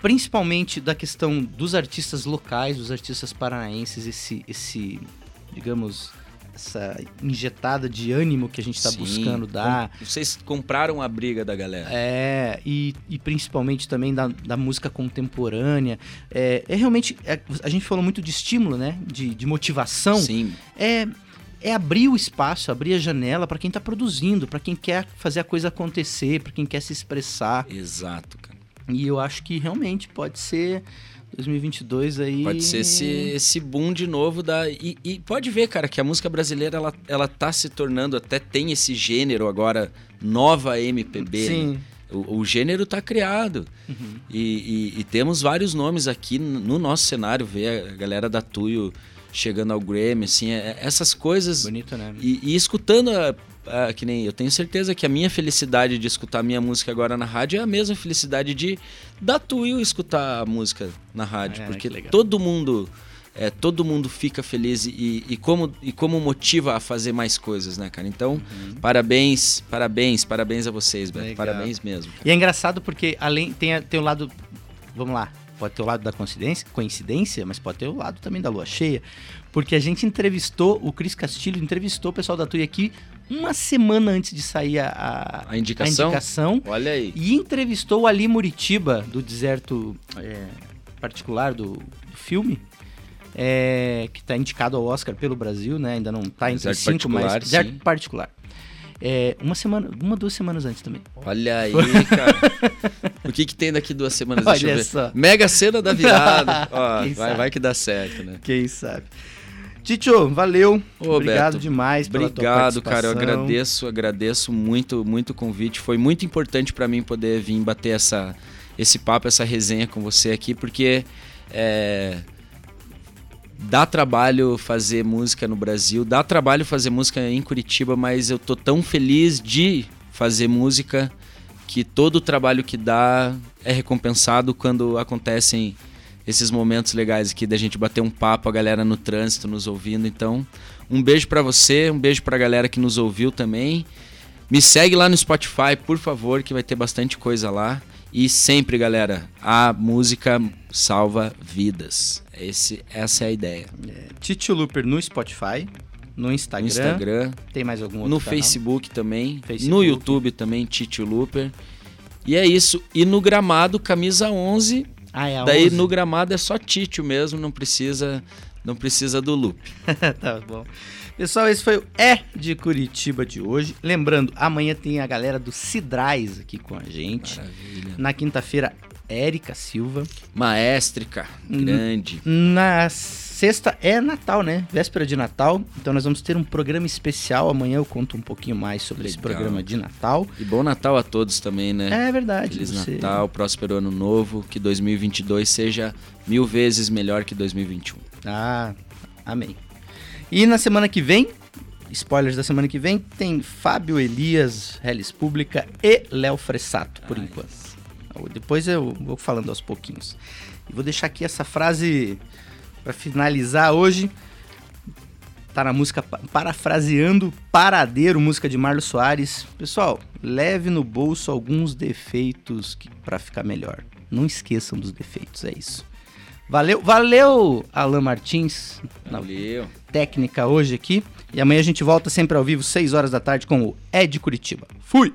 Principalmente da questão dos artistas locais, dos artistas paranaenses, esse, esse digamos, essa injetada de ânimo que a gente está buscando dar. Vocês compraram a briga da galera. É, e, e principalmente também da, da música contemporânea. É, é realmente. é- a gente falou muito de estímulo, né? De, de motivação. Sim, É, é abrir o espaço, abrir a janela para quem tá produzindo, para quem quer fazer a coisa acontecer, para quem quer se expressar. exato, cara. E eu acho que realmente pode ser 2022 aí. Pode ser esse, esse boom de novo da. E, e pode ver, cara, que a música brasileira ela, ela tá se tornando, até tem esse gênero agora, nova MPB. né? Sim. O, o gênero tá criado. Uhum. E, e- e temos vários nomes aqui no nosso cenário, ver a galera da Tuyo chegando ao Grammy, assim, é- essas coisas. Bonito, né? E, e escutando, a, a- que nem eu tenho certeza que a minha felicidade de escutar minha música agora na rádio é a mesma felicidade de da Tuyo escutar a música na rádio, É, porque todo mundo é, todo mundo fica feliz e, e como e como motiva a fazer mais coisas, né, cara? Então, parabéns, parabéns, parabéns a vocês, Beto. Uhum. Legal. Parabéns mesmo. cara. E é engraçado porque além tem, tem o lado. Vamos lá. Pode ter o lado da coincidência, coincidência, mas pode ter o lado também da lua cheia. Porque a gente entrevistou, o Cris Castilho entrevistou o pessoal da TUI aqui uma semana antes de sair a, a, A indicação? a indicação. Olha aí. E entrevistou Ali Muritiba, do Deserto é, Particular do, do filme. é, que está indicado ao Oscar pelo Brasil, né? Ainda não está entre Deserto cinco, mas Deserto sim. Particular. É, uma semana, uma, duas semanas antes também. Olha aí, <laughs> cara. o que, que tem daqui duas semanas? Deixa eu Olha ver. só. Mega cena da virada. <laughs> Ó, vai, sabe? vai que dá certo, né? Quem sabe. Titio, valeu. Ô, Obrigado Beto, demais pela Obrigado, cara. Eu agradeço, agradeço muito, muito o convite. Foi muito importante pra mim poder vir bater essa, esse papo, essa resenha com você aqui, porque é, dá trabalho fazer música no Brasil, dá trabalho fazer música em Curitiba, mas eu tô tão feliz de fazer música que todo o trabalho que dá é recompensado quando acontecem esses momentos legais aqui da gente bater um papo, a galera no trânsito nos ouvindo. Então, um beijo pra você, um beijo pra galera que nos ouviu também. Me segue lá no Spotify, por favor, que vai ter bastante coisa lá. E sempre, galera, a música salva vidas. Esse, essa é a ideia. Titio Looper no Spotify, no Instagram. No Instagram, Tem mais algum no canal? Facebook também, Facebook. no YouTube também, Titio Looper. E é isso. E no gramado, camisa 11. Ah, é Daí 11? no gramado é só Titio mesmo, não precisa, não precisa do loop. <laughs> tá bom. Pessoal, esse foi o É de Curitiba de hoje. Lembrando, amanhã tem a galera do Cidrais aqui com a gente. Maravilha. Na quinta-feira, Érica Silva. Maestrica, grande. Na sexta é Natal, né? Véspera de Natal. Então nós vamos ter um programa especial. Amanhã eu conto um pouquinho mais sobre esse Legal. programa de Natal. E bom Natal a todos também, né? É verdade. Feliz você- Natal, próspero ano novo, que 2022 seja mil vezes melhor que 2021. Ah, amém. E na semana que vem, spoilers da semana que vem, tem Fábio Elias, Relis Pública e Léo Fressato, por enquanto. Depois eu vou falando aos pouquinhos. E vou deixar aqui essa frase para finalizar hoje. Tá na música pa- Parafraseando Paradeiro, música de Marlos Soares. Pessoal, leve no bolso alguns defeitos para ficar melhor. Não esqueçam dos defeitos, é isso. Valeu, valeu, Alan Martins, na Valeu. técnica hoje aqui. E amanhã a gente volta sempre ao vivo, 6 horas da tarde, com o Ed Curitiba. Fui!